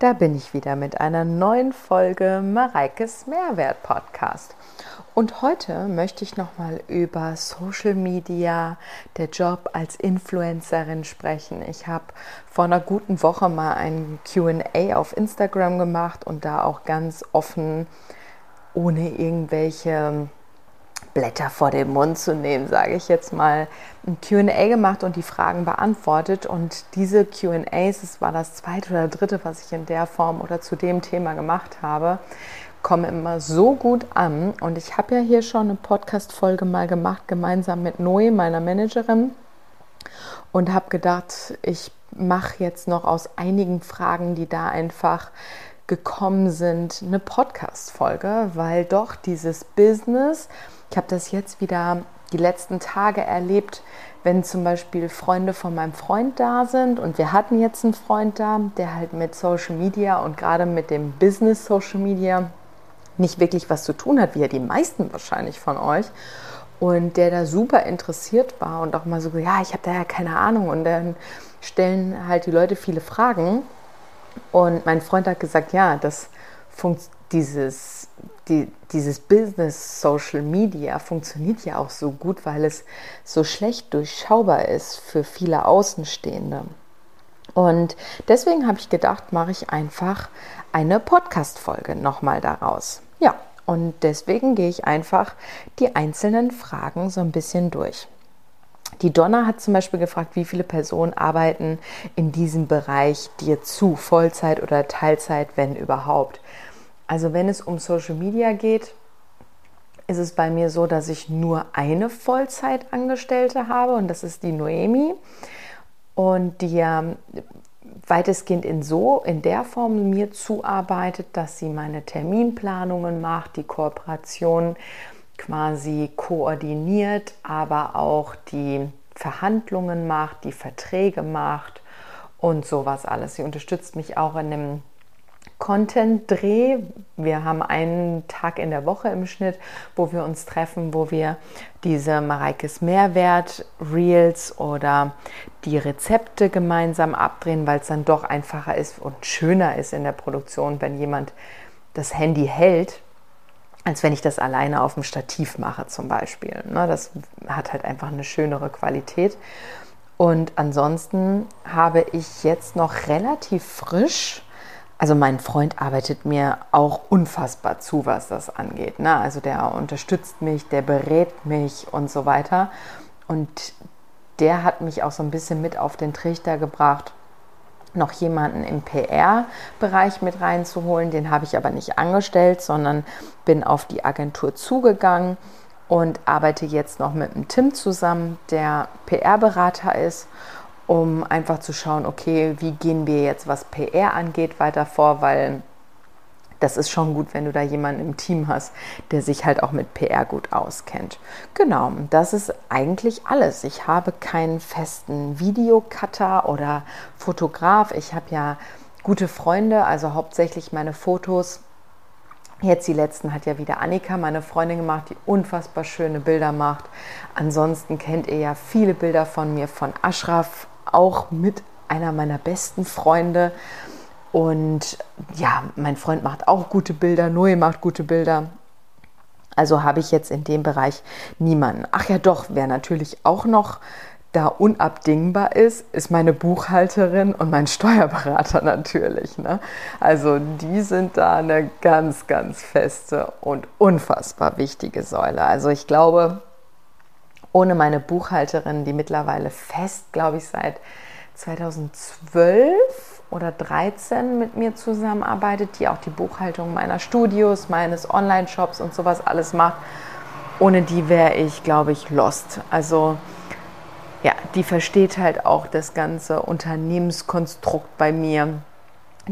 Da bin ich wieder mit einer neuen Folge Mareikes Mehrwert Podcast. Und heute möchte ich nochmal über Social Media, der Job als Influencerin sprechen. Ich habe vor einer guten Woche mal ein QA auf Instagram gemacht und da auch ganz offen, ohne irgendwelche Blätter vor den Mund zu nehmen, sage ich jetzt mal, ein QA gemacht und die Fragen beantwortet. Und diese QAs, das war das zweite oder dritte, was ich in der Form oder zu dem Thema gemacht habe, kommen immer so gut an. Und ich habe ja hier schon eine Podcast-Folge mal gemacht, gemeinsam mit Noe, meiner Managerin, und habe gedacht, ich mache jetzt noch aus einigen Fragen, die da einfach gekommen sind, eine Podcast-Folge, weil doch dieses Business, ich habe das jetzt wieder die letzten Tage erlebt, wenn zum Beispiel Freunde von meinem Freund da sind und wir hatten jetzt einen Freund da, der halt mit Social Media und gerade mit dem Business Social Media nicht wirklich was zu tun hat, wie ja die meisten wahrscheinlich von euch. Und der da super interessiert war und auch mal so, ja, ich habe da ja keine Ahnung. Und dann stellen halt die Leute viele Fragen. Und mein Freund hat gesagt, ja, das dieses die, dieses Business Social Media funktioniert ja auch so gut, weil es so schlecht durchschaubar ist für viele Außenstehende. Und deswegen habe ich gedacht, mache ich einfach eine Podcast-Folge nochmal daraus. Ja, und deswegen gehe ich einfach die einzelnen Fragen so ein bisschen durch. Die Donna hat zum Beispiel gefragt, wie viele Personen arbeiten in diesem Bereich dir zu, Vollzeit oder Teilzeit, wenn überhaupt. Also wenn es um Social Media geht, ist es bei mir so, dass ich nur eine Vollzeitangestellte habe und das ist die Noemi und die ja weitestgehend in so in der Form mir zuarbeitet, dass sie meine Terminplanungen macht, die Kooperation quasi koordiniert, aber auch die Verhandlungen macht, die Verträge macht und sowas alles. Sie unterstützt mich auch in dem Content-Dreh. Wir haben einen Tag in der Woche im Schnitt, wo wir uns treffen, wo wir diese Mareikes Mehrwert Reels oder die Rezepte gemeinsam abdrehen, weil es dann doch einfacher ist und schöner ist in der Produktion, wenn jemand das Handy hält, als wenn ich das alleine auf dem Stativ mache zum Beispiel. Ne, das hat halt einfach eine schönere Qualität. Und ansonsten habe ich jetzt noch relativ frisch also mein Freund arbeitet mir auch unfassbar zu, was das angeht. Ne? Also der unterstützt mich, der berät mich und so weiter. Und der hat mich auch so ein bisschen mit auf den Trichter gebracht, noch jemanden im PR-Bereich mit reinzuholen. Den habe ich aber nicht angestellt, sondern bin auf die Agentur zugegangen und arbeite jetzt noch mit einem Tim zusammen, der PR-Berater ist um einfach zu schauen, okay, wie gehen wir jetzt, was PR angeht, weiter vor, weil das ist schon gut, wenn du da jemanden im Team hast, der sich halt auch mit PR gut auskennt. Genau, das ist eigentlich alles. Ich habe keinen festen Videocutter oder Fotograf. Ich habe ja gute Freunde, also hauptsächlich meine Fotos. Jetzt die letzten hat ja wieder Annika, meine Freundin, gemacht, die unfassbar schöne Bilder macht. Ansonsten kennt ihr ja viele Bilder von mir von Ashraf auch mit einer meiner besten Freunde. Und ja, mein Freund macht auch gute Bilder, Noe macht gute Bilder. Also habe ich jetzt in dem Bereich niemanden. Ach ja, doch, wer natürlich auch noch da unabdingbar ist, ist meine Buchhalterin und mein Steuerberater natürlich. Ne? Also die sind da eine ganz, ganz feste und unfassbar wichtige Säule. Also ich glaube, ohne meine Buchhalterin, die mittlerweile fest, glaube ich, seit 2012 oder 13 mit mir zusammenarbeitet, die auch die Buchhaltung meiner Studios, meines Online-Shops und sowas alles macht. Ohne die wäre ich, glaube ich, lost. Also ja, die versteht halt auch das ganze Unternehmenskonstrukt bei mir.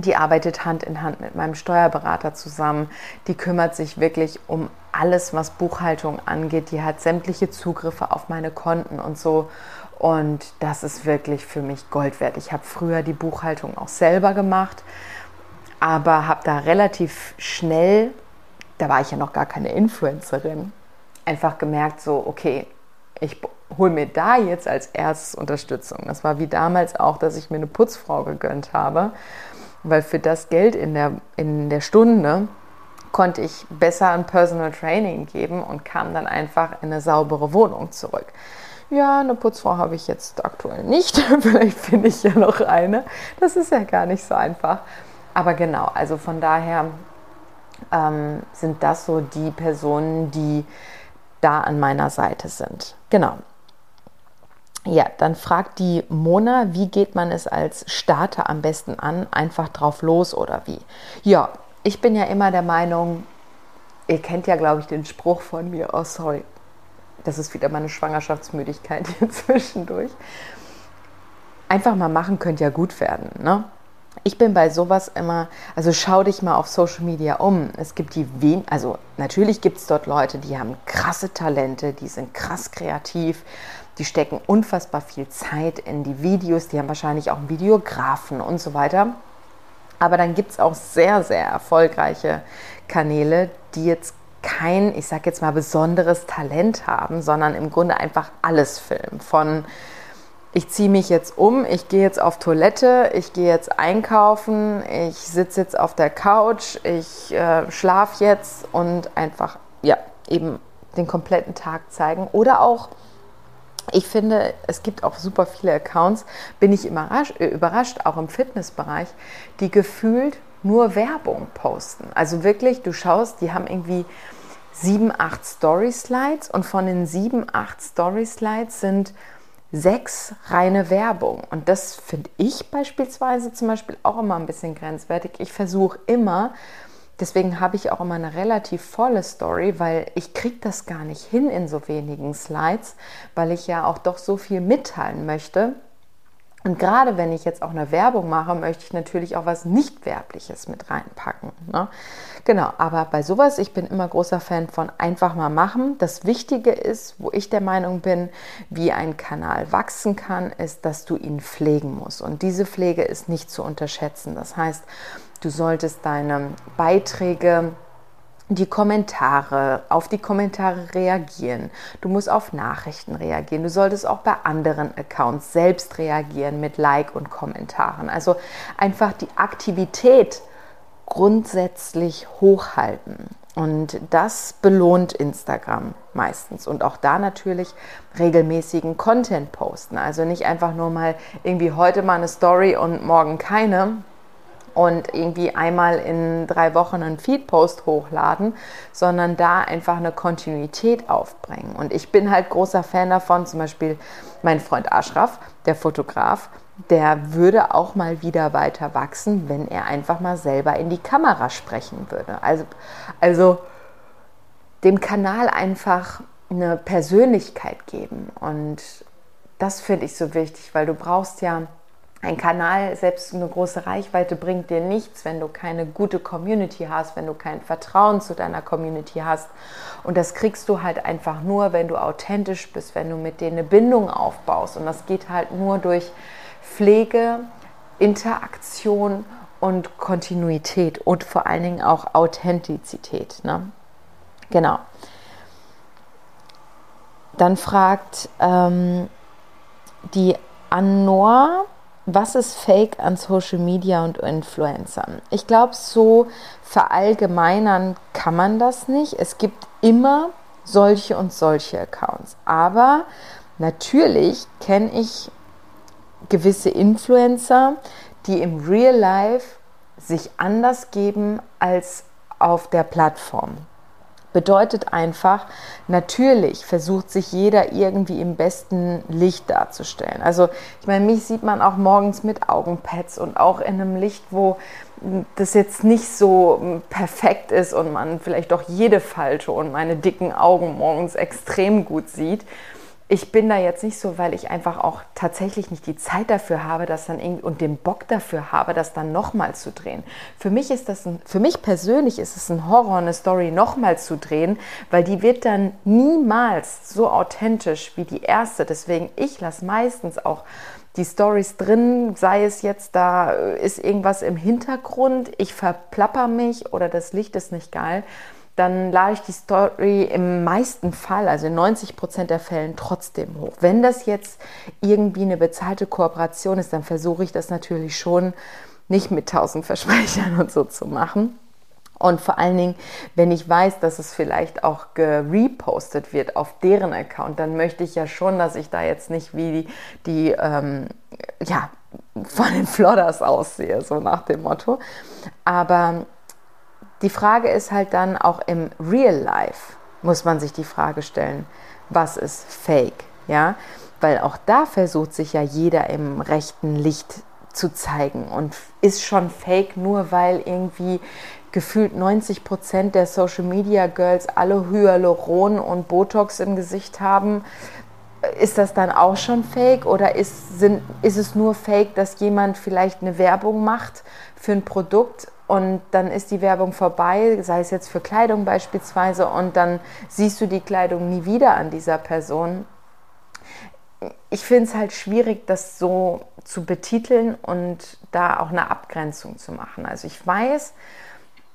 Die arbeitet Hand in Hand mit meinem Steuerberater zusammen. Die kümmert sich wirklich um alles, was Buchhaltung angeht. Die hat sämtliche Zugriffe auf meine Konten und so. Und das ist wirklich für mich Gold wert. Ich habe früher die Buchhaltung auch selber gemacht, aber habe da relativ schnell, da war ich ja noch gar keine Influencerin, einfach gemerkt, so, okay, ich hole mir da jetzt als erstes Unterstützung. Das war wie damals auch, dass ich mir eine Putzfrau gegönnt habe weil für das Geld in der, in der Stunde konnte ich besser ein Personal Training geben und kam dann einfach in eine saubere Wohnung zurück. Ja, eine Putzfrau habe ich jetzt aktuell nicht. Vielleicht finde ich ja noch eine. Das ist ja gar nicht so einfach. Aber genau, also von daher ähm, sind das so die Personen, die da an meiner Seite sind. Genau. Ja, dann fragt die Mona, wie geht man es als Starter am besten an? Einfach drauf los oder wie? Ja, ich bin ja immer der Meinung, ihr kennt ja, glaube ich, den Spruch von mir, oh sorry, das ist wieder meine Schwangerschaftsmüdigkeit hier zwischendurch. Einfach mal machen könnte ja gut werden. Ne? Ich bin bei sowas immer, also schau dich mal auf Social Media um. Es gibt die wen, also natürlich gibt es dort Leute, die haben krasse Talente, die sind krass kreativ, die stecken unfassbar viel Zeit in die Videos, die haben wahrscheinlich auch einen Videografen und so weiter. Aber dann gibt es auch sehr, sehr erfolgreiche Kanäle, die jetzt kein, ich sag jetzt mal, besonderes Talent haben, sondern im Grunde einfach alles filmen. Von ich ziehe mich jetzt um, ich gehe jetzt auf Toilette, ich gehe jetzt einkaufen, ich sitze jetzt auf der Couch, ich äh, schlafe jetzt und einfach, ja, eben den kompletten Tag zeigen. Oder auch, ich finde, es gibt auch super viele Accounts, bin ich überrascht, äh, überrascht auch im Fitnessbereich, die gefühlt nur Werbung posten. Also wirklich, du schaust, die haben irgendwie sieben, acht Story-Slides und von den sieben, acht Story-Slides sind sechs reine Werbung. Und das finde ich beispielsweise zum Beispiel auch immer ein bisschen grenzwertig. Ich versuche immer, deswegen habe ich auch immer eine relativ volle Story, weil ich kriege das gar nicht hin in so wenigen Slides, weil ich ja auch doch so viel mitteilen möchte. Und gerade wenn ich jetzt auch eine Werbung mache, möchte ich natürlich auch was Nicht-Werbliches mit reinpacken. Ne? Genau, aber bei sowas, ich bin immer großer Fan von einfach mal machen. Das Wichtige ist, wo ich der Meinung bin, wie ein Kanal wachsen kann, ist, dass du ihn pflegen musst. Und diese Pflege ist nicht zu unterschätzen. Das heißt, du solltest deine Beiträge die Kommentare, auf die Kommentare reagieren. Du musst auf Nachrichten reagieren. Du solltest auch bei anderen Accounts selbst reagieren mit Like und Kommentaren. Also einfach die Aktivität grundsätzlich hochhalten. Und das belohnt Instagram meistens. Und auch da natürlich regelmäßigen Content posten. Also nicht einfach nur mal irgendwie heute mal eine Story und morgen keine, und irgendwie einmal in drei Wochen einen Feedpost hochladen, sondern da einfach eine Kontinuität aufbringen. Und ich bin halt großer Fan davon, zum Beispiel mein Freund Ashraf, der Fotograf, der würde auch mal wieder weiter wachsen, wenn er einfach mal selber in die Kamera sprechen würde. Also, also dem Kanal einfach eine Persönlichkeit geben. Und das finde ich so wichtig, weil du brauchst ja ein Kanal, selbst eine große Reichweite, bringt dir nichts, wenn du keine gute Community hast, wenn du kein Vertrauen zu deiner Community hast. Und das kriegst du halt einfach nur, wenn du authentisch bist, wenn du mit denen eine Bindung aufbaust. Und das geht halt nur durch Pflege, Interaktion und Kontinuität und vor allen Dingen auch Authentizität. Ne? Genau. Dann fragt ähm, die Anor, was ist Fake an Social Media und Influencern? Ich glaube, so verallgemeinern kann man das nicht. Es gibt immer solche und solche Accounts. Aber natürlich kenne ich gewisse Influencer, die im Real Life sich anders geben als auf der Plattform. Bedeutet einfach, natürlich versucht sich jeder irgendwie im besten Licht darzustellen. Also ich meine, mich sieht man auch morgens mit Augenpads und auch in einem Licht, wo das jetzt nicht so perfekt ist und man vielleicht auch jede Falte und meine dicken Augen morgens extrem gut sieht ich bin da jetzt nicht so, weil ich einfach auch tatsächlich nicht die Zeit dafür habe, das dann irgendwie und den Bock dafür habe, das dann nochmal zu drehen. Für mich ist das ein, für mich persönlich ist es ein Horror, eine Story nochmal zu drehen, weil die wird dann niemals so authentisch wie die erste. Deswegen ich lasse meistens auch die Stories drin, sei es jetzt da ist irgendwas im Hintergrund, ich verplapper mich oder das Licht ist nicht geil dann lade ich die Story im meisten Fall, also in 90 Prozent der Fällen, trotzdem hoch. Wenn das jetzt irgendwie eine bezahlte Kooperation ist, dann versuche ich das natürlich schon nicht mit tausend Versprechern und so zu machen. Und vor allen Dingen, wenn ich weiß, dass es vielleicht auch gerepostet wird auf deren Account, dann möchte ich ja schon, dass ich da jetzt nicht wie die, die ähm, ja, von den Flodders aussehe, so nach dem Motto. Aber die Frage ist halt dann auch im Real Life, muss man sich die Frage stellen, was ist Fake? Ja, weil auch da versucht sich ja jeder im rechten Licht zu zeigen und ist schon fake, nur weil irgendwie gefühlt 90 Prozent der Social Media Girls alle Hyaluron und Botox im Gesicht haben. Ist das dann auch schon fake oder ist, sind, ist es nur fake, dass jemand vielleicht eine Werbung macht für ein Produkt und dann ist die Werbung vorbei, sei es jetzt für Kleidung beispielsweise, und dann siehst du die Kleidung nie wieder an dieser Person ich finde es halt schwierig, das so zu betiteln und da auch eine Abgrenzung zu machen. Also ich weiß,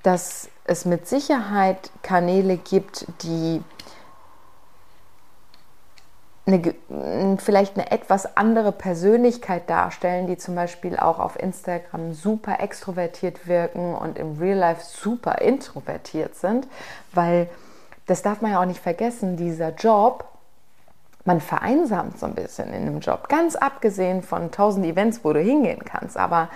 dass es mit Sicherheit Kanäle gibt, die eine, vielleicht eine etwas andere Persönlichkeit darstellen, die zum Beispiel auch auf Instagram super extrovertiert wirken und im Real Life super introvertiert sind, weil das darf man ja auch nicht vergessen, dieser Job man vereinsamt so ein bisschen in einem Job. Ganz abgesehen von tausend Events, wo du hingehen kannst. Aber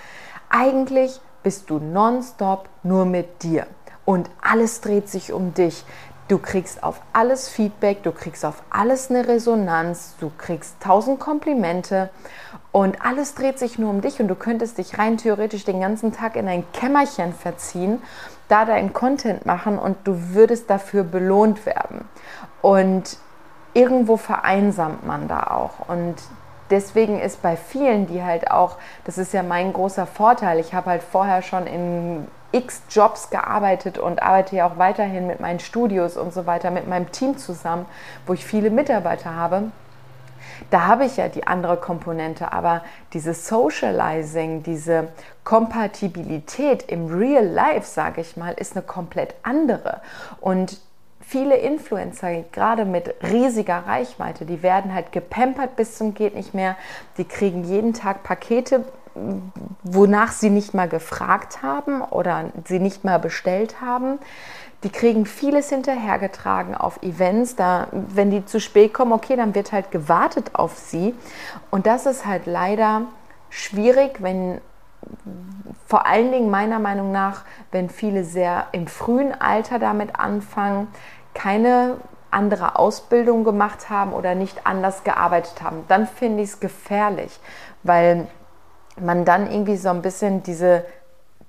eigentlich bist du nonstop nur mit dir. Und alles dreht sich um dich. Du kriegst auf alles Feedback, du kriegst auf alles eine Resonanz, du kriegst tausend Komplimente und alles dreht sich nur um dich und du könntest dich rein theoretisch den ganzen Tag in ein Kämmerchen verziehen, da deinen Content machen und du würdest dafür belohnt werden. Und irgendwo vereinsamt man da auch. Und deswegen ist bei vielen, die halt auch, das ist ja mein großer Vorteil, ich habe halt vorher schon in x Jobs gearbeitet und arbeite ja auch weiterhin mit meinen Studios und so weiter, mit meinem Team zusammen, wo ich viele Mitarbeiter habe. Da habe ich ja die andere Komponente, aber dieses Socializing, diese Kompatibilität im Real Life, sage ich mal, ist eine komplett andere. Und viele Influencer, gerade mit riesiger Reichweite, die werden halt gepampert bis zum geht nicht mehr. Die kriegen jeden Tag Pakete, wonach sie nicht mal gefragt haben oder sie nicht mal bestellt haben. Die kriegen vieles hinterhergetragen auf Events. Da, wenn die zu spät kommen, okay, dann wird halt gewartet auf sie. Und das ist halt leider schwierig, wenn vor allen Dingen meiner Meinung nach, wenn viele sehr im frühen Alter damit anfangen, keine andere Ausbildung gemacht haben oder nicht anders gearbeitet haben, dann finde ich es gefährlich, weil man dann irgendwie so ein bisschen diese,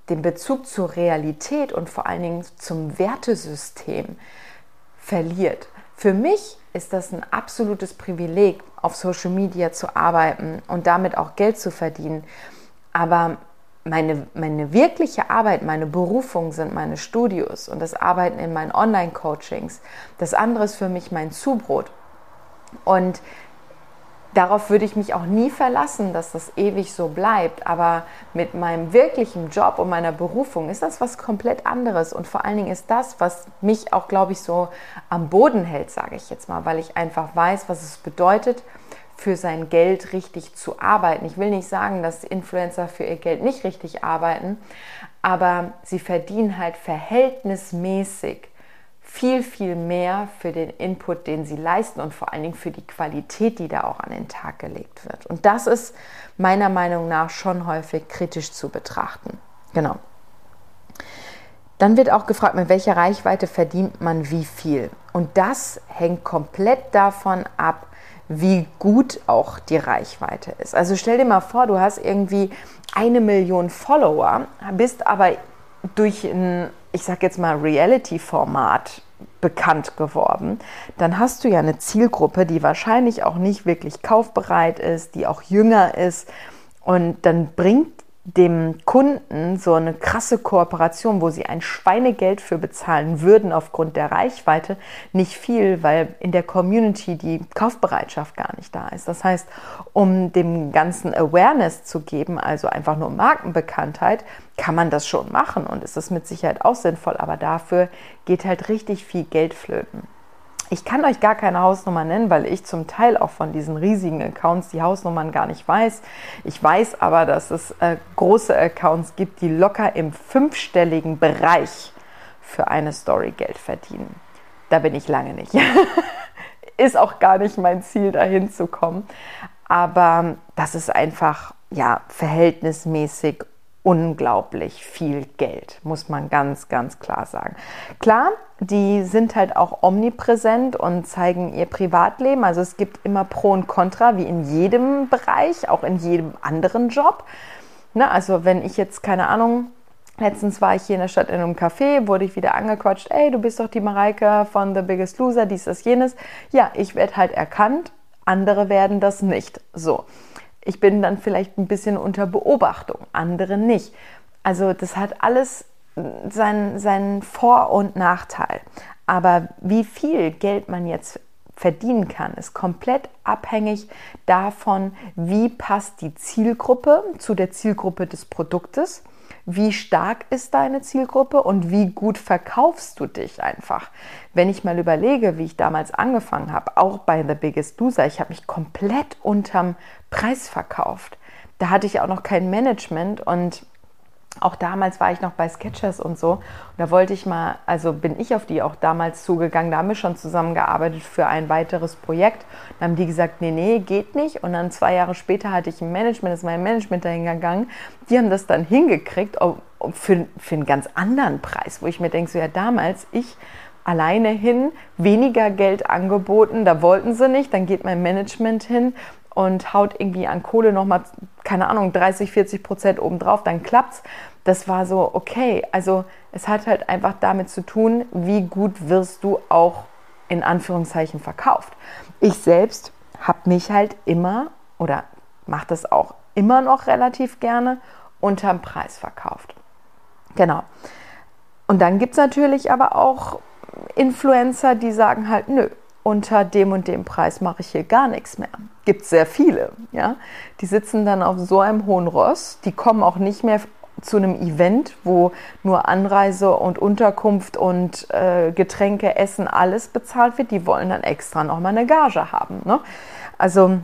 den Bezug zur Realität und vor allen Dingen zum Wertesystem verliert. Für mich ist das ein absolutes Privileg, auf Social Media zu arbeiten und damit auch Geld zu verdienen. Aber meine, meine wirkliche Arbeit, meine Berufung sind meine Studios und das Arbeiten in meinen Online-Coachings. Das andere ist für mich mein Zubrot. Und darauf würde ich mich auch nie verlassen, dass das ewig so bleibt. Aber mit meinem wirklichen Job und meiner Berufung ist das was komplett anderes. Und vor allen Dingen ist das, was mich auch, glaube ich, so am Boden hält, sage ich jetzt mal, weil ich einfach weiß, was es bedeutet, für sein Geld richtig zu arbeiten. Ich will nicht sagen, dass Influencer für ihr Geld nicht richtig arbeiten, aber sie verdienen halt verhältnismäßig viel, viel mehr für den Input, den sie leisten und vor allen Dingen für die Qualität, die da auch an den Tag gelegt wird. Und das ist meiner Meinung nach schon häufig kritisch zu betrachten. Genau. Dann wird auch gefragt, mit welcher Reichweite verdient man wie viel. Und das hängt komplett davon ab, wie gut auch die Reichweite ist. Also stell dir mal vor, du hast irgendwie eine Million Follower, bist aber durch ein, ich sag jetzt mal, Reality-Format bekannt geworden, dann hast du ja eine Zielgruppe, die wahrscheinlich auch nicht wirklich kaufbereit ist, die auch jünger ist. Und dann bringt dem Kunden so eine krasse Kooperation, wo sie ein Schweinegeld für bezahlen würden aufgrund der Reichweite, nicht viel, weil in der Community die Kaufbereitschaft gar nicht da ist. Das heißt, um dem ganzen Awareness zu geben, also einfach nur Markenbekanntheit, kann man das schon machen und ist das mit Sicherheit auch sinnvoll, aber dafür geht halt richtig viel Geld flöten. Ich kann euch gar keine Hausnummer nennen, weil ich zum Teil auch von diesen riesigen Accounts die Hausnummern gar nicht weiß. Ich weiß aber, dass es äh, große Accounts gibt, die locker im fünfstelligen Bereich für eine Story Geld verdienen. Da bin ich lange nicht. ist auch gar nicht mein Ziel, dahin zu kommen. Aber das ist einfach ja verhältnismäßig unglaublich viel Geld, muss man ganz, ganz klar sagen. Klar, die sind halt auch omnipräsent und zeigen ihr Privatleben. Also es gibt immer Pro und Contra, wie in jedem Bereich, auch in jedem anderen Job. Ne, also wenn ich jetzt, keine Ahnung, Letztens war ich hier in der Stadt in einem Café, wurde ich wieder angequatscht, ey, du bist doch die Mareike von The Biggest Loser, dies, das, jenes. Ja, ich werde halt erkannt, andere werden das nicht. So. Ich bin dann vielleicht ein bisschen unter Beobachtung, andere nicht. Also das hat alles seinen, seinen Vor- und Nachteil. Aber wie viel Geld man jetzt verdienen kann, ist komplett abhängig davon, wie passt die Zielgruppe zu der Zielgruppe des Produktes wie stark ist deine Zielgruppe und wie gut verkaufst du dich einfach. Wenn ich mal überlege, wie ich damals angefangen habe, auch bei The Biggest Loser, ich habe mich komplett unterm Preis verkauft. Da hatte ich auch noch kein Management und auch damals war ich noch bei Sketchers und so. Und da wollte ich mal, also bin ich auf die auch damals zugegangen. Da haben wir schon zusammengearbeitet für ein weiteres Projekt. Dann haben die gesagt, nee, nee, geht nicht. Und dann zwei Jahre später hatte ich ein Management, ist mein Management dahin gegangen. Die haben das dann hingekriegt für, für einen ganz anderen Preis, wo ich mir denke, so ja, damals ich alleine hin, weniger Geld angeboten, da wollten sie nicht, dann geht mein Management hin und haut irgendwie an Kohle nochmal, keine Ahnung, 30, 40 Prozent obendrauf, dann klappt's. Das war so, okay, also es hat halt einfach damit zu tun, wie gut wirst du auch in Anführungszeichen verkauft. Ich selbst habe mich halt immer oder mache das auch immer noch relativ gerne unterm Preis verkauft. Genau. Und dann gibt es natürlich aber auch Influencer, die sagen halt, nö, unter dem und dem Preis mache ich hier gar nichts mehr. Gibt sehr viele, ja. Die sitzen dann auf so einem hohen Ross, die kommen auch nicht mehr zu einem Event, wo nur Anreise und Unterkunft und äh, Getränke, Essen, alles bezahlt wird. Die wollen dann extra nochmal eine Gage haben. Ne? Also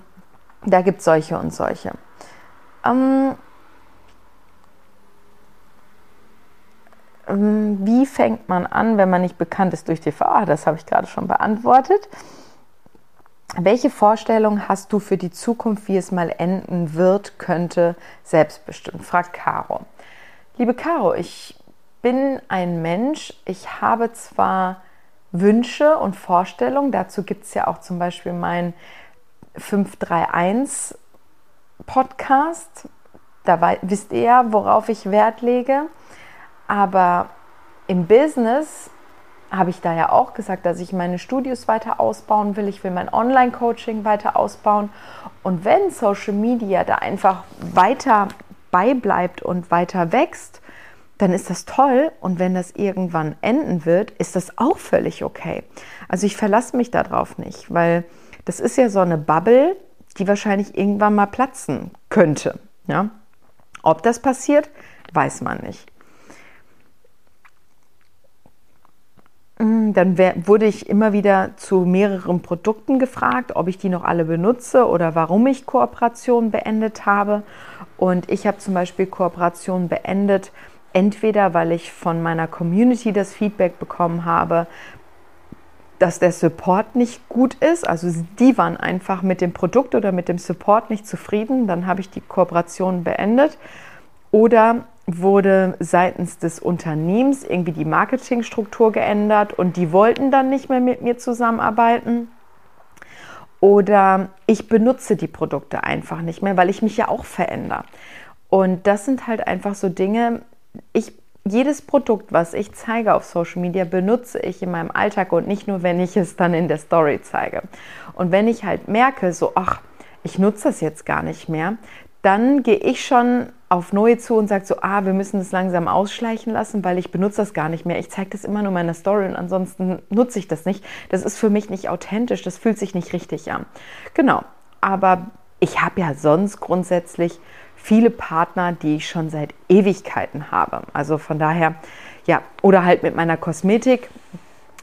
da gibt es solche und solche. Ähm, wie fängt man an, wenn man nicht bekannt ist durch TV? Ah, das habe ich gerade schon beantwortet. Welche Vorstellung hast du für die Zukunft, wie es mal enden wird, könnte, selbstbestimmt? fragt Caro. Liebe Caro, ich bin ein Mensch, ich habe zwar Wünsche und Vorstellungen, dazu gibt es ja auch zum Beispiel meinen 531 Podcast, da wisst ihr, worauf ich Wert lege. Aber im Business habe ich da ja auch gesagt, dass ich meine Studios weiter ausbauen will. Ich will mein Online-Coaching weiter ausbauen. Und wenn Social Media da einfach weiter beibleibt und weiter wächst, dann ist das toll. Und wenn das irgendwann enden wird, ist das auch völlig okay. Also ich verlasse mich darauf nicht, weil das ist ja so eine Bubble, die wahrscheinlich irgendwann mal platzen könnte. Ja? Ob das passiert, weiß man nicht. Dann wurde ich immer wieder zu mehreren Produkten gefragt, ob ich die noch alle benutze oder warum ich Kooperationen beendet habe. Und ich habe zum Beispiel Kooperationen beendet, entweder weil ich von meiner Community das Feedback bekommen habe, dass der Support nicht gut ist. Also die waren einfach mit dem Produkt oder mit dem Support nicht zufrieden. Dann habe ich die Kooperation beendet. Oder wurde seitens des Unternehmens irgendwie die Marketingstruktur geändert und die wollten dann nicht mehr mit mir zusammenarbeiten. Oder ich benutze die Produkte einfach nicht mehr, weil ich mich ja auch verändere. Und das sind halt einfach so Dinge, ich, jedes Produkt, was ich zeige auf Social Media, benutze ich in meinem Alltag und nicht nur, wenn ich es dann in der Story zeige. Und wenn ich halt merke, so, ach, ich nutze das jetzt gar nicht mehr, dann gehe ich schon auf neue zu und sage so, ah, wir müssen das langsam ausschleichen lassen, weil ich benutze das gar nicht mehr. Ich zeige das immer nur meiner Story und ansonsten nutze ich das nicht. Das ist für mich nicht authentisch, das fühlt sich nicht richtig an. Genau, aber ich habe ja sonst grundsätzlich viele Partner, die ich schon seit Ewigkeiten habe. Also von daher, ja, oder halt mit meiner Kosmetik.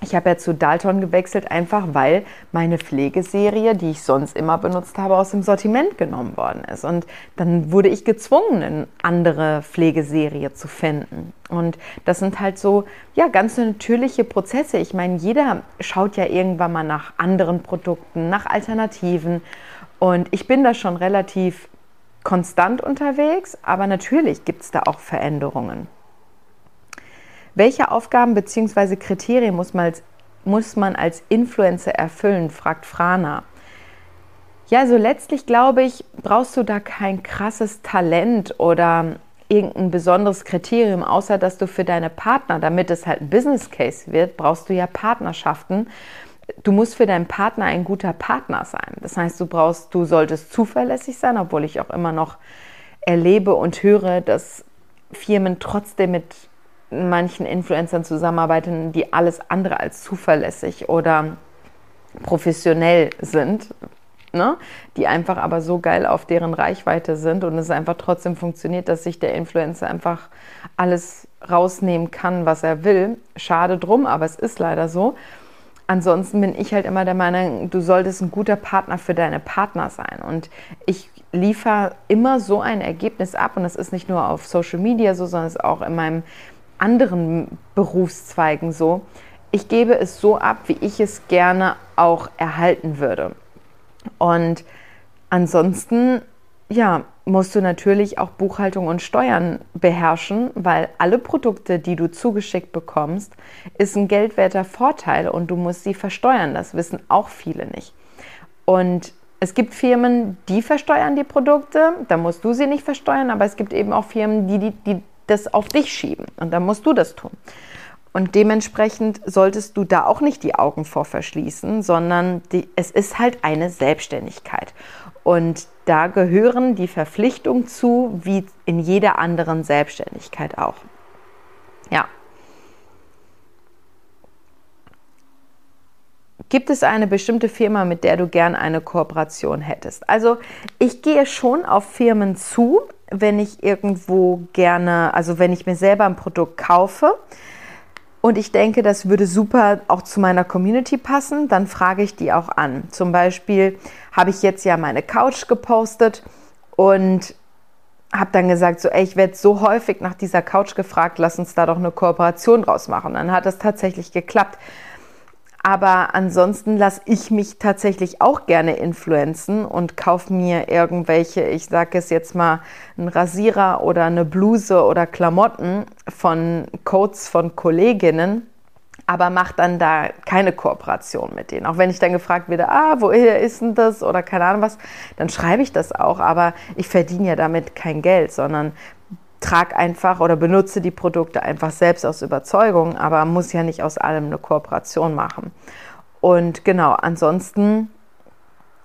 Ich habe ja zu Dalton gewechselt, einfach weil meine Pflegeserie, die ich sonst immer benutzt habe, aus dem Sortiment genommen worden ist. Und dann wurde ich gezwungen, eine andere Pflegeserie zu finden. Und das sind halt so, ja, ganz natürliche Prozesse. Ich meine, jeder schaut ja irgendwann mal nach anderen Produkten, nach Alternativen. Und ich bin da schon relativ konstant unterwegs, aber natürlich gibt es da auch Veränderungen. Welche Aufgaben bzw. Kriterien muss man, als, muss man als Influencer erfüllen, fragt Frana. Ja, also letztlich glaube ich, brauchst du da kein krasses Talent oder irgendein besonderes Kriterium, außer dass du für deine Partner, damit es halt ein Business Case wird, brauchst du ja Partnerschaften. Du musst für deinen Partner ein guter Partner sein. Das heißt, du brauchst, du solltest zuverlässig sein, obwohl ich auch immer noch erlebe und höre, dass Firmen trotzdem mit manchen Influencern zusammenarbeiten, die alles andere als zuverlässig oder professionell sind, ne? die einfach aber so geil auf deren Reichweite sind und es einfach trotzdem funktioniert, dass sich der Influencer einfach alles rausnehmen kann, was er will. Schade drum, aber es ist leider so. Ansonsten bin ich halt immer der Meinung, du solltest ein guter Partner für deine Partner sein. Und ich liefere immer so ein Ergebnis ab. Und das ist nicht nur auf Social Media so, sondern es ist auch in meinem anderen Berufszweigen so. Ich gebe es so ab, wie ich es gerne auch erhalten würde. Und ansonsten, ja, musst du natürlich auch Buchhaltung und Steuern beherrschen, weil alle Produkte, die du zugeschickt bekommst, ist ein geldwerter Vorteil und du musst sie versteuern. Das wissen auch viele nicht. Und es gibt Firmen, die versteuern die Produkte, da musst du sie nicht versteuern, aber es gibt eben auch Firmen, die, die, die das auf dich schieben. Und dann musst du das tun. Und dementsprechend solltest du da auch nicht die Augen vor verschließen, sondern die, es ist halt eine Selbstständigkeit. Und da gehören die Verpflichtungen zu, wie in jeder anderen Selbstständigkeit auch. Ja. Gibt es eine bestimmte Firma, mit der du gern eine Kooperation hättest? Also ich gehe schon auf Firmen zu, wenn ich irgendwo gerne, also wenn ich mir selber ein Produkt kaufe und ich denke, das würde super auch zu meiner Community passen, dann frage ich die auch an. Zum Beispiel habe ich jetzt ja meine Couch gepostet und habe dann gesagt, so, ey, ich werde so häufig nach dieser Couch gefragt, lass uns da doch eine Kooperation draus machen. Dann hat das tatsächlich geklappt. Aber ansonsten lasse ich mich tatsächlich auch gerne influenzen und kaufe mir irgendwelche, ich sage es jetzt mal, einen Rasierer oder eine Bluse oder Klamotten von Codes von Kolleginnen, aber mache dann da keine Kooperation mit denen. Auch wenn ich dann gefragt werde, ah, woher ist denn das oder keine Ahnung was, dann schreibe ich das auch, aber ich verdiene ja damit kein Geld, sondern trag einfach oder benutze die Produkte einfach selbst aus Überzeugung, aber muss ja nicht aus allem eine Kooperation machen. Und genau, ansonsten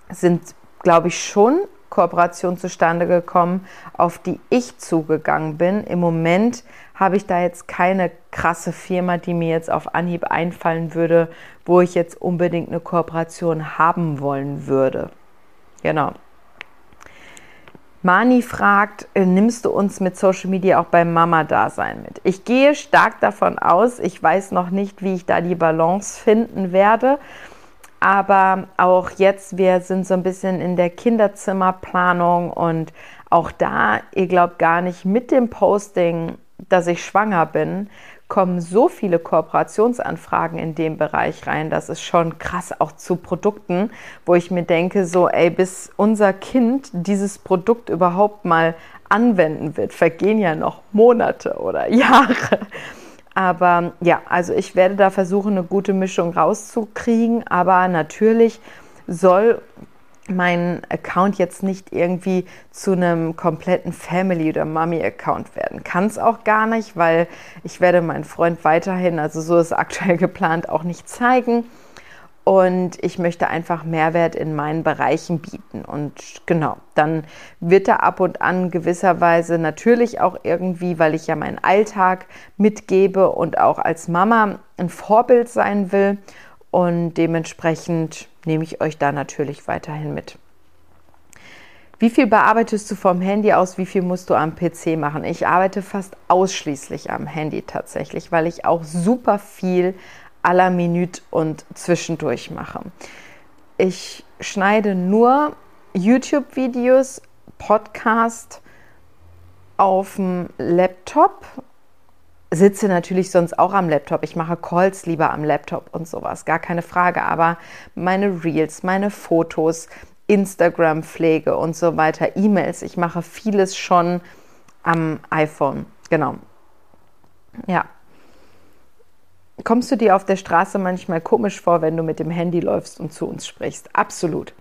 sind, glaube ich, schon Kooperationen zustande gekommen, auf die ich zugegangen bin. Im Moment habe ich da jetzt keine krasse Firma, die mir jetzt auf Anhieb einfallen würde, wo ich jetzt unbedingt eine Kooperation haben wollen würde. Genau. Mani fragt, äh, nimmst du uns mit Social Media auch beim Mama-Dasein mit? Ich gehe stark davon aus, ich weiß noch nicht, wie ich da die Balance finden werde. Aber auch jetzt, wir sind so ein bisschen in der Kinderzimmerplanung und auch da, ihr glaubt gar nicht, mit dem Posting, dass ich schwanger bin, kommen so viele Kooperationsanfragen in dem Bereich rein. Das ist schon krass, auch zu Produkten, wo ich mir denke, so, ey, bis unser Kind dieses Produkt überhaupt mal anwenden wird, vergehen ja noch Monate oder Jahre. Aber ja, also ich werde da versuchen, eine gute Mischung rauszukriegen. Aber natürlich soll mein Account jetzt nicht irgendwie zu einem kompletten Family- oder Mummy-Account werden. Kann es auch gar nicht, weil ich werde meinen Freund weiterhin, also so ist aktuell geplant, auch nicht zeigen. Und ich möchte einfach Mehrwert in meinen Bereichen bieten. Und genau, dann wird da ab und an gewisserweise natürlich auch irgendwie, weil ich ja meinen Alltag mitgebe und auch als Mama ein Vorbild sein will. Und dementsprechend nehme ich euch da natürlich weiterhin mit. Wie viel bearbeitest du vom Handy aus? Wie viel musst du am PC machen? Ich arbeite fast ausschließlich am Handy tatsächlich, weil ich auch super viel aller Minute und zwischendurch mache. Ich schneide nur YouTube-Videos, Podcast auf dem Laptop. Sitze natürlich sonst auch am Laptop. Ich mache Calls lieber am Laptop und sowas, gar keine Frage. Aber meine Reels, meine Fotos, Instagram-Pflege und so weiter, E-Mails, ich mache vieles schon am iPhone. Genau. Ja. Kommst du dir auf der Straße manchmal komisch vor, wenn du mit dem Handy läufst und zu uns sprichst? Absolut.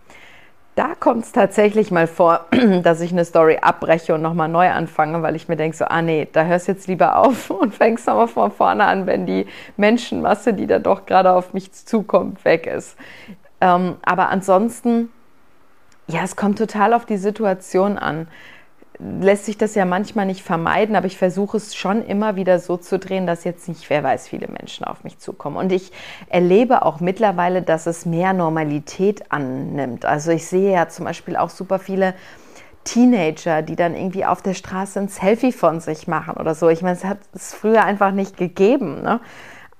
Da kommt es tatsächlich mal vor, dass ich eine Story abbreche und nochmal neu anfange, weil ich mir denke, so, ah nee, da hörst jetzt lieber auf und fängst nochmal von vorne an, wenn die Menschenmasse, die da doch gerade auf mich zukommt, weg ist. Ähm, aber ansonsten, ja, es kommt total auf die Situation an lässt sich das ja manchmal nicht vermeiden, aber ich versuche es schon immer wieder so zu drehen, dass jetzt nicht, wer weiß, viele Menschen auf mich zukommen. Und ich erlebe auch mittlerweile, dass es mehr Normalität annimmt. Also ich sehe ja zum Beispiel auch super viele Teenager, die dann irgendwie auf der Straße ein Selfie von sich machen oder so. Ich meine, es hat es früher einfach nicht gegeben. Ne?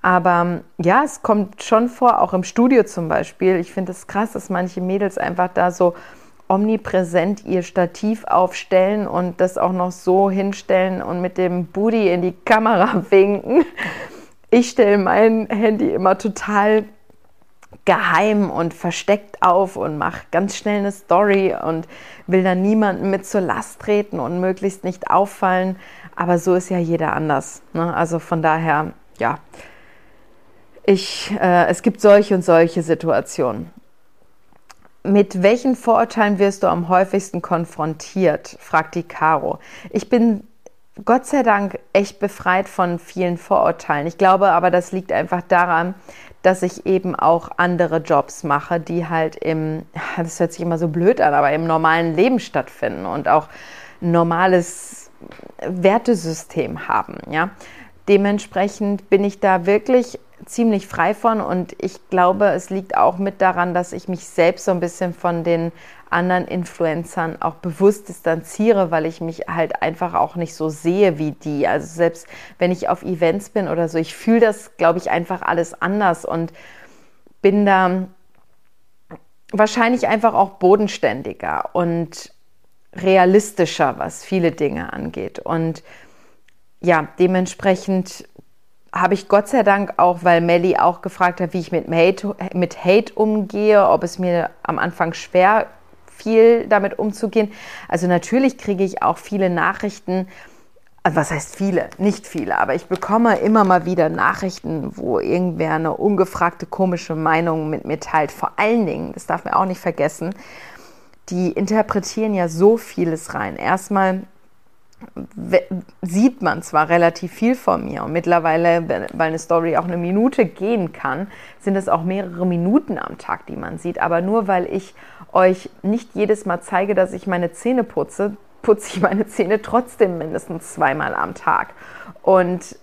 Aber ja, es kommt schon vor, auch im Studio zum Beispiel. Ich finde es krass, dass manche Mädels einfach da so omnipräsent ihr Stativ aufstellen und das auch noch so hinstellen und mit dem Booty in die Kamera winken. Ich stelle mein Handy immer total geheim und versteckt auf und mache ganz schnell eine Story und will dann niemanden mit zur Last treten und möglichst nicht auffallen. Aber so ist ja jeder anders. Ne? Also von daher, ja, ich, äh, es gibt solche und solche Situationen. Mit welchen Vorurteilen wirst du am häufigsten konfrontiert? fragt die Caro. Ich bin Gott sei Dank echt befreit von vielen Vorurteilen. Ich glaube aber, das liegt einfach daran, dass ich eben auch andere Jobs mache, die halt im, das hört sich immer so blöd an, aber im normalen Leben stattfinden und auch ein normales Wertesystem haben. Ja? Dementsprechend bin ich da wirklich ziemlich frei von und ich glaube, es liegt auch mit daran, dass ich mich selbst so ein bisschen von den anderen Influencern auch bewusst distanziere, weil ich mich halt einfach auch nicht so sehe wie die. Also selbst wenn ich auf Events bin oder so, ich fühle das, glaube ich, einfach alles anders und bin da wahrscheinlich einfach auch bodenständiger und realistischer, was viele Dinge angeht. Und ja, dementsprechend habe ich Gott sei Dank auch, weil Melly auch gefragt hat, wie ich mit Hate, mit Hate umgehe, ob es mir am Anfang schwer fiel, damit umzugehen. Also natürlich kriege ich auch viele Nachrichten, also was heißt viele? Nicht viele, aber ich bekomme immer mal wieder Nachrichten, wo irgendwer eine ungefragte komische Meinung mit mir teilt. Vor allen Dingen, das darf man auch nicht vergessen, die interpretieren ja so vieles rein. Erstmal sieht man zwar relativ viel von mir und mittlerweile, weil eine Story auch eine Minute gehen kann, sind es auch mehrere Minuten am Tag, die man sieht. Aber nur weil ich euch nicht jedes Mal zeige, dass ich meine Zähne putze, putze ich meine Zähne trotzdem mindestens zweimal am Tag. Und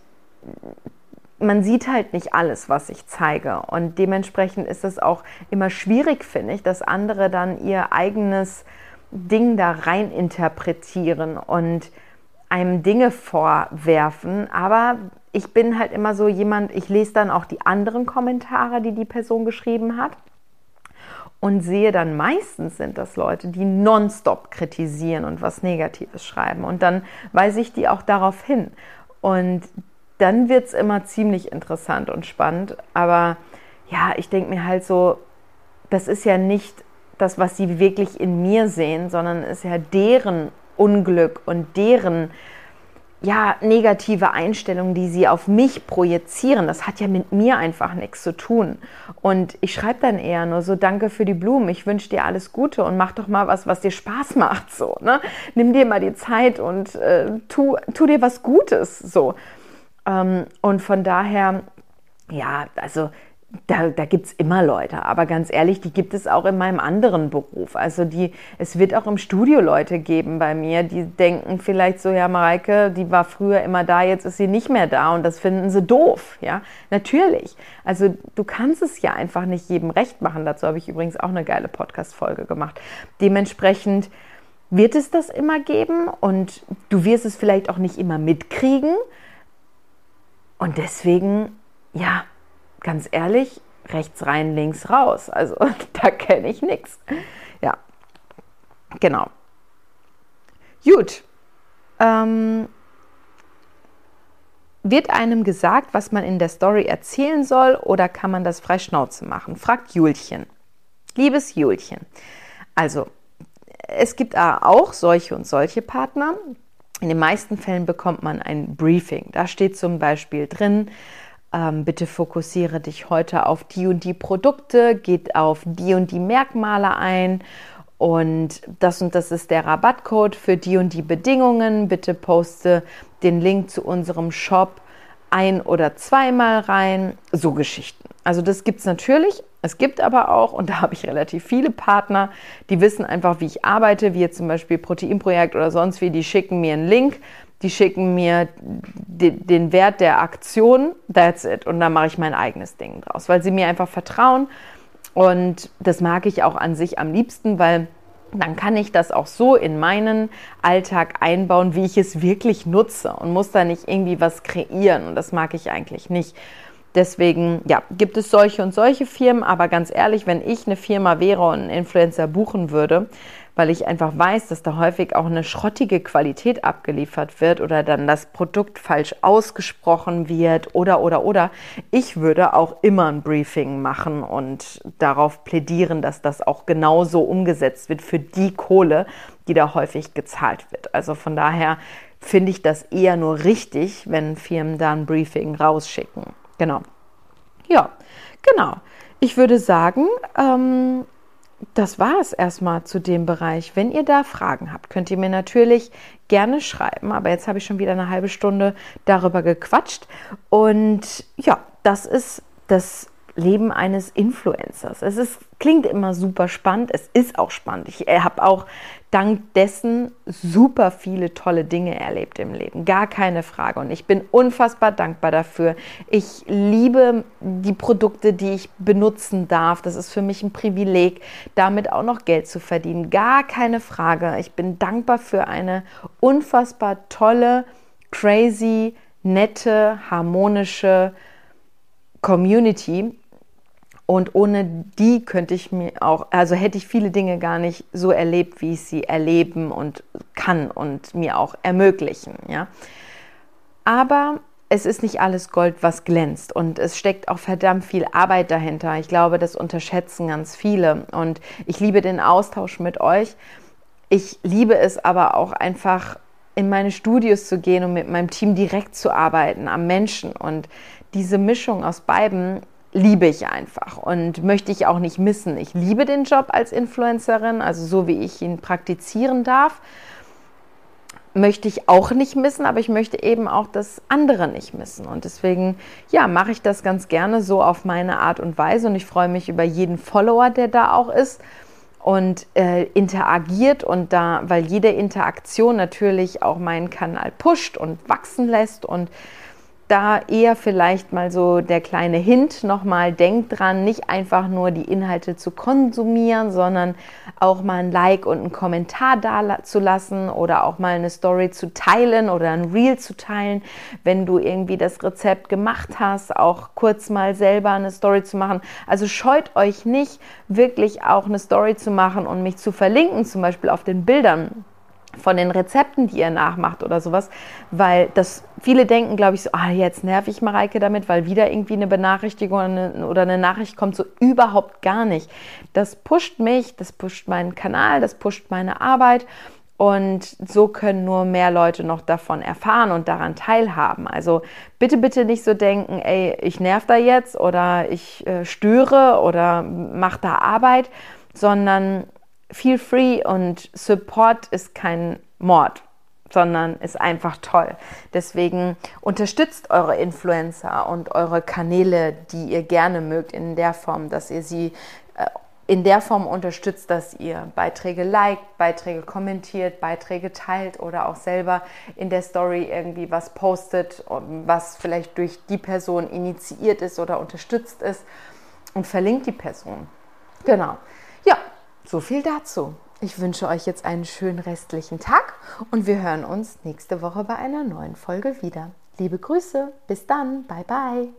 man sieht halt nicht alles, was ich zeige. Und dementsprechend ist es auch immer schwierig, finde ich, dass andere dann ihr eigenes Ding da rein interpretieren und einem Dinge vorwerfen. Aber ich bin halt immer so jemand, ich lese dann auch die anderen Kommentare, die die Person geschrieben hat. Und sehe dann meistens sind das Leute, die nonstop kritisieren und was Negatives schreiben. Und dann weise ich die auch darauf hin. Und dann wird es immer ziemlich interessant und spannend. Aber ja, ich denke mir halt so, das ist ja nicht das, was sie wirklich in mir sehen, sondern es ist ja deren Unglück und deren ja, negative Einstellung, die sie auf mich projizieren. Das hat ja mit mir einfach nichts zu tun. Und ich schreibe dann eher nur so, danke für die Blumen, ich wünsche dir alles Gute und mach doch mal was, was dir Spaß macht. So, ne? Nimm dir mal die Zeit und äh, tu, tu dir was Gutes. So. Ähm, und von daher, ja, also da, da gibt es immer Leute, aber ganz ehrlich, die gibt es auch in meinem anderen Beruf. Also die, es wird auch im Studio Leute geben bei mir, die denken vielleicht so, ja, Mareike, die war früher immer da, jetzt ist sie nicht mehr da und das finden sie doof, ja, natürlich. Also du kannst es ja einfach nicht jedem recht machen. Dazu habe ich übrigens auch eine geile Podcast-Folge gemacht. Dementsprechend wird es das immer geben und du wirst es vielleicht auch nicht immer mitkriegen und deswegen, ja, ganz ehrlich, rechts rein, links raus. Also da kenne ich nichts. Ja, genau. Gut. Ähm, wird einem gesagt, was man in der Story erzählen soll oder kann man das frei Schnauze machen? Fragt Julchen. Liebes Julchen. Also, es gibt auch solche und solche Partner. In den meisten Fällen bekommt man ein Briefing. Da steht zum Beispiel drin, ähm, bitte fokussiere dich heute auf die und die Produkte, geht auf die und die Merkmale ein und das und das ist der Rabattcode für die und die Bedingungen. Bitte poste den Link zu unserem Shop ein oder zweimal rein. So Geschichten. Also das gibt es natürlich. Es gibt aber auch, und da habe ich relativ viele Partner, die wissen einfach, wie ich arbeite, wie jetzt zum Beispiel Proteinprojekt oder sonst wie, die schicken mir einen Link, die schicken mir den Wert der Aktion, that's it. Und dann mache ich mein eigenes Ding draus, weil sie mir einfach vertrauen und das mag ich auch an sich am liebsten, weil dann kann ich das auch so in meinen Alltag einbauen, wie ich es wirklich nutze und muss da nicht irgendwie was kreieren. Und das mag ich eigentlich nicht. Deswegen, ja, gibt es solche und solche Firmen, aber ganz ehrlich, wenn ich eine Firma wäre und einen Influencer buchen würde, weil ich einfach weiß, dass da häufig auch eine schrottige Qualität abgeliefert wird oder dann das Produkt falsch ausgesprochen wird oder oder oder. Ich würde auch immer ein Briefing machen und darauf plädieren, dass das auch genauso umgesetzt wird für die Kohle, die da häufig gezahlt wird. Also von daher finde ich das eher nur richtig, wenn Firmen da ein Briefing rausschicken. Genau. Ja, genau. Ich würde sagen, ähm, das war es erstmal zu dem Bereich. Wenn ihr da Fragen habt, könnt ihr mir natürlich gerne schreiben. Aber jetzt habe ich schon wieder eine halbe Stunde darüber gequatscht. Und ja, das ist das Leben eines Influencers. Es ist, klingt immer super spannend. Es ist auch spannend. Ich äh, habe auch dank dessen super viele tolle Dinge erlebt im Leben. Gar keine Frage. Und ich bin unfassbar dankbar dafür. Ich liebe die Produkte, die ich benutzen darf. Das ist für mich ein Privileg, damit auch noch Geld zu verdienen. Gar keine Frage. Ich bin dankbar für eine unfassbar tolle, crazy, nette, harmonische Community, und ohne die könnte ich mir auch, also hätte ich viele Dinge gar nicht so erlebt, wie ich sie erleben und kann und mir auch ermöglichen. Ja? Aber es ist nicht alles Gold, was glänzt. Und es steckt auch verdammt viel Arbeit dahinter. Ich glaube, das unterschätzen ganz viele. Und ich liebe den Austausch mit euch. Ich liebe es aber auch einfach, in meine Studios zu gehen und mit meinem Team direkt zu arbeiten, am Menschen. Und diese Mischung aus beiden liebe ich einfach und möchte ich auch nicht missen. Ich liebe den Job als Influencerin, also so wie ich ihn praktizieren darf, möchte ich auch nicht missen, aber ich möchte eben auch das andere nicht missen. Und deswegen, ja, mache ich das ganz gerne so auf meine Art und Weise und ich freue mich über jeden Follower, der da auch ist und äh, interagiert und da, weil jede Interaktion natürlich auch meinen Kanal pusht und wachsen lässt und da eher vielleicht mal so der kleine Hint nochmal, denkt dran, nicht einfach nur die Inhalte zu konsumieren, sondern auch mal ein Like und einen Kommentar da zu lassen oder auch mal eine Story zu teilen oder ein Reel zu teilen, wenn du irgendwie das Rezept gemacht hast, auch kurz mal selber eine Story zu machen. Also scheut euch nicht, wirklich auch eine Story zu machen und mich zu verlinken, zum Beispiel auf den Bildern von den Rezepten, die ihr nachmacht oder sowas, weil das viele denken, glaube ich, so, ah, jetzt nerv ich Mareike damit, weil wieder irgendwie eine Benachrichtigung oder eine Nachricht kommt, so überhaupt gar nicht. Das pusht mich, das pusht meinen Kanal, das pusht meine Arbeit und so können nur mehr Leute noch davon erfahren und daran teilhaben. Also bitte, bitte nicht so denken, ey, ich nerv da jetzt oder ich äh, störe oder mache da Arbeit, sondern feel free und Support ist kein Mord, sondern ist einfach toll. Deswegen unterstützt eure Influencer und eure Kanäle, die ihr gerne mögt, in der Form, dass ihr sie äh, in der Form unterstützt, dass ihr Beiträge liked, Beiträge kommentiert, Beiträge teilt oder auch selber in der Story irgendwie was postet, was vielleicht durch die Person initiiert ist oder unterstützt ist und verlinkt die Person. Genau. Ja, so viel dazu. Ich wünsche euch jetzt einen schönen restlichen Tag und wir hören uns nächste Woche bei einer neuen Folge wieder. Liebe Grüße, bis dann, bye bye.